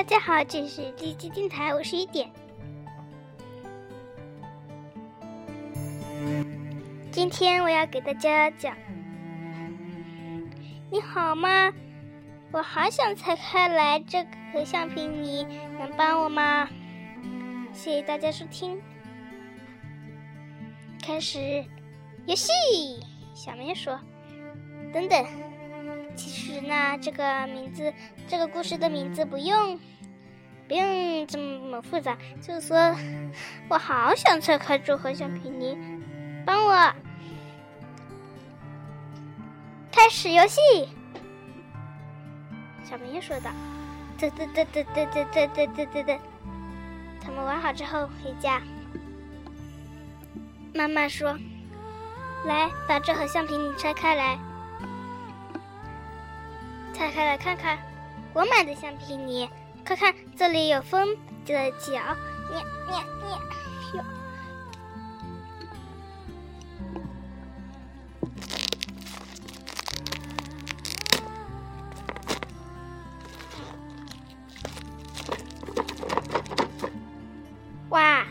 大家好，这是第七电台，我是一点。今天我要给大家讲，你好吗？我好想拆开来这个橡皮泥，能帮我吗？谢谢大家收听，开始游戏。小明说：“等等，其实呢，这个名字，这个故事的名字不用，不用这么复杂。就是说我好想拆开这盒橡皮泥，帮我开始游戏。”小明说道：“嘚嘚嘚嘚嘚嘚嘚嘚嘚嘚嘚。”他们玩好之后回家，妈妈说：“来，把这盒橡皮泥拆开来，拆开来看看，我买的橡皮泥，看看这里有风的脚，念念念，哟。”哇，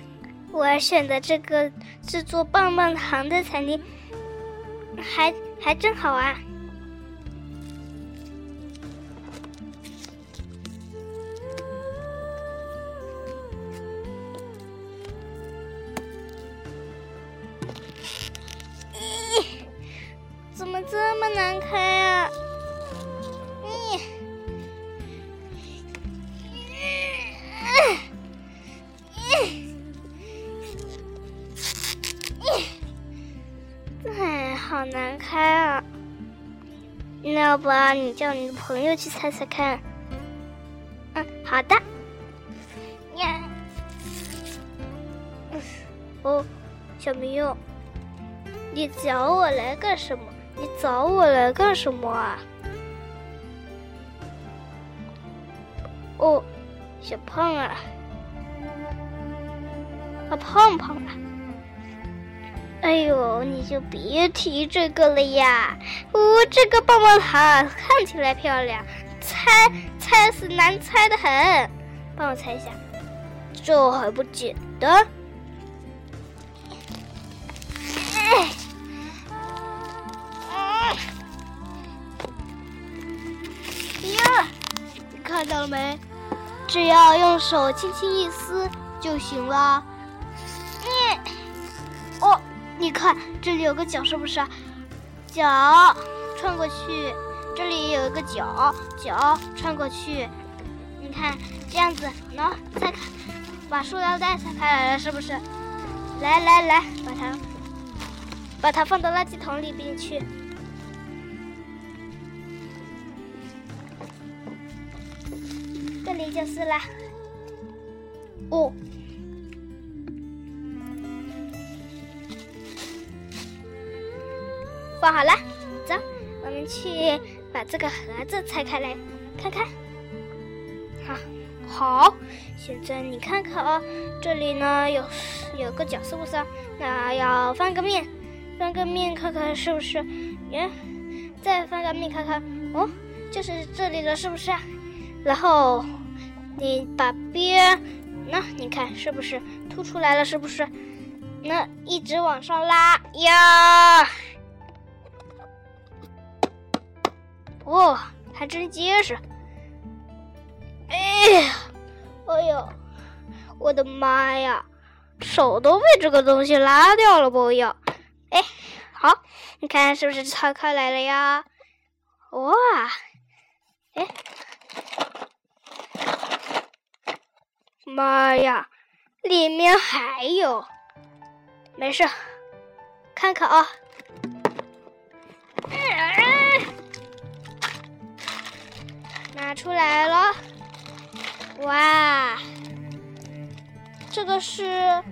我选的这个制作棒棒糖的餐厅，还还真好啊！怎么这么难开啊？哎，好难开啊！那要不你叫你的朋友去猜猜看？嗯，好的。呀，哦，小明佑，你找我来干什么？你找我来干什么啊？哦，小胖啊，啊胖胖啊！哎呦，你就别提这个了呀！哦，这个棒棒糖看起来漂亮，猜猜是难猜的很。帮我猜一下，这还不简单？了没？只要用手轻轻一撕就行了。你，哦。你看，这里有个角，是不是？角穿过去，这里有一个角，角穿过去。你看这样子，喏，拆开，把塑料袋拆开来了，是不是？来来来，把它，把它放到垃圾桶里边去。里就是了。哦。放好了，走，我们去把这个盒子拆开来看看。好，好，现在你看看啊，这里呢有有个角，是不是？那要翻个面，翻个面看看是不是？耶，再翻个面看看，哦，就是这里了，是不是？然后你把边，那你看是不是凸出来了？是不是？那一直往上拉呀。哦，还真结实！哎呀，哎呦，我的妈呀，手都被这个东西拉掉了不要！哎，好，你看是不是拆开来了呀？哇，哎，妈呀，里面还有，没事，看看啊。拿出来了，哇！这个是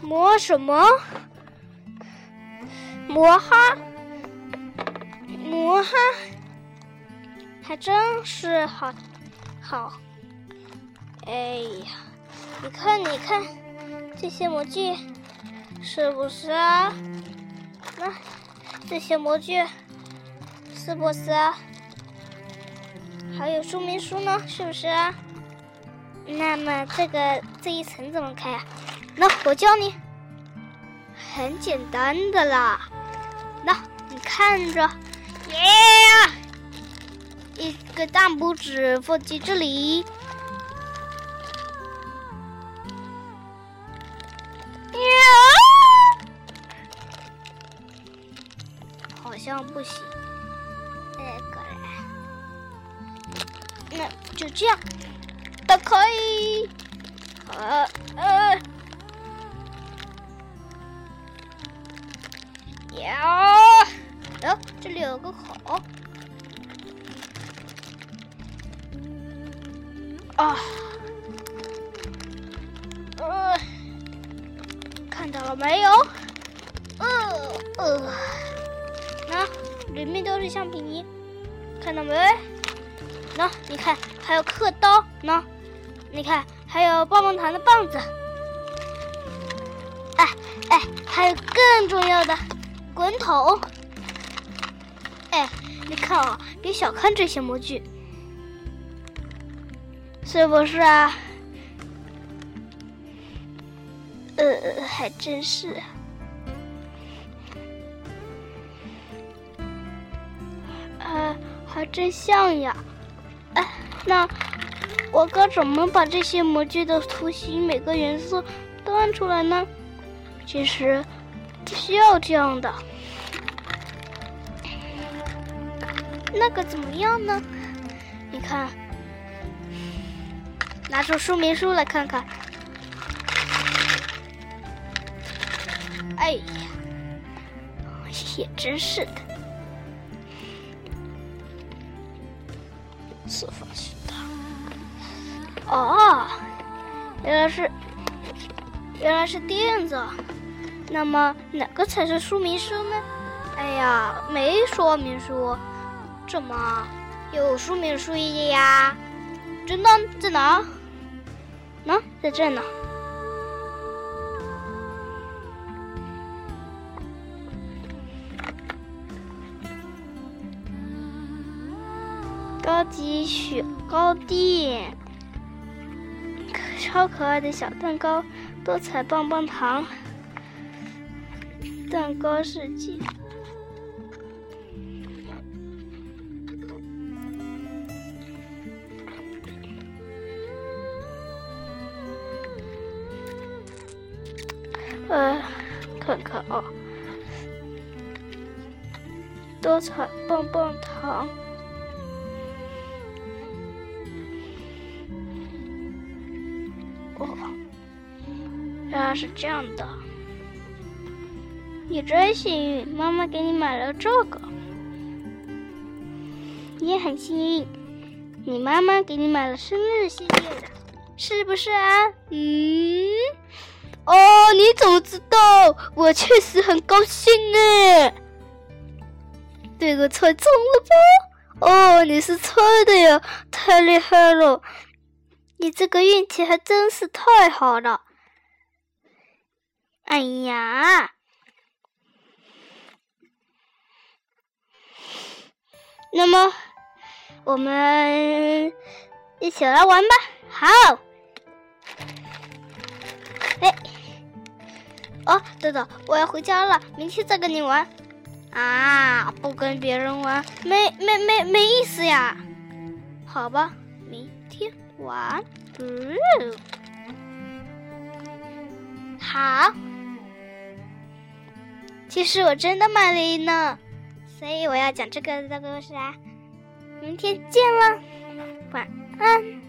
磨什么？魔哈，魔哈，还真是好，好。哎呀，你看，你看这些模具是不是啊？那这些模具。是不是啊？还有说明书呢，是不是啊？那么这个这一层怎么开啊？那我教你，很简单的啦。那你看着，耶，个大拇指放进这里，好像不行。哎，过来，那就这样。打开，呃呃，呀，哦，这里有个口，啊，呃，看到了没有？呃呃，那里面都是橡皮泥，看到没？那你看，还有刻刀，那。你看，还有棒棒糖的棒子，哎哎，还有更重要的滚筒，哎，你看啊，别小看这些模具，是不是啊？呃，还真是，呃，还真像呀，哎，那。我该怎么把这些模具的图形每个颜色都按出来呢？其实不需要这样的。那个怎么样呢？你看，拿出说明书来看看。哎呀，也真是的，四方形。哦，原来是，原来是垫子。那么哪个才是说明书呢？哎呀，没说明书，怎么有说明书页呀？真的在哪？呢，在这呢。高级雪糕店。超可爱的小蛋糕，多彩棒棒糖，蛋糕世界。呃，看看啊，多彩棒棒糖。原来是这样的，你真幸运，妈妈给你买了这个。你也很幸运，你妈妈给你买了生日系列的，是不是啊？嗯，哦，你怎么知道？我确实很高兴呢。这个猜中了吧？哦，你是猜的呀，太厉害了！你这个运气还真是太好了。哎呀，那么我们一起来玩吧。好，哎，哦，豆豆，我要回家了，明天再跟你玩。啊，不跟别人玩，没没没没意思呀。好吧，明天玩。嗯好。其实我真的买了呢，所以我要讲这个的故事啊。明天见了，晚安。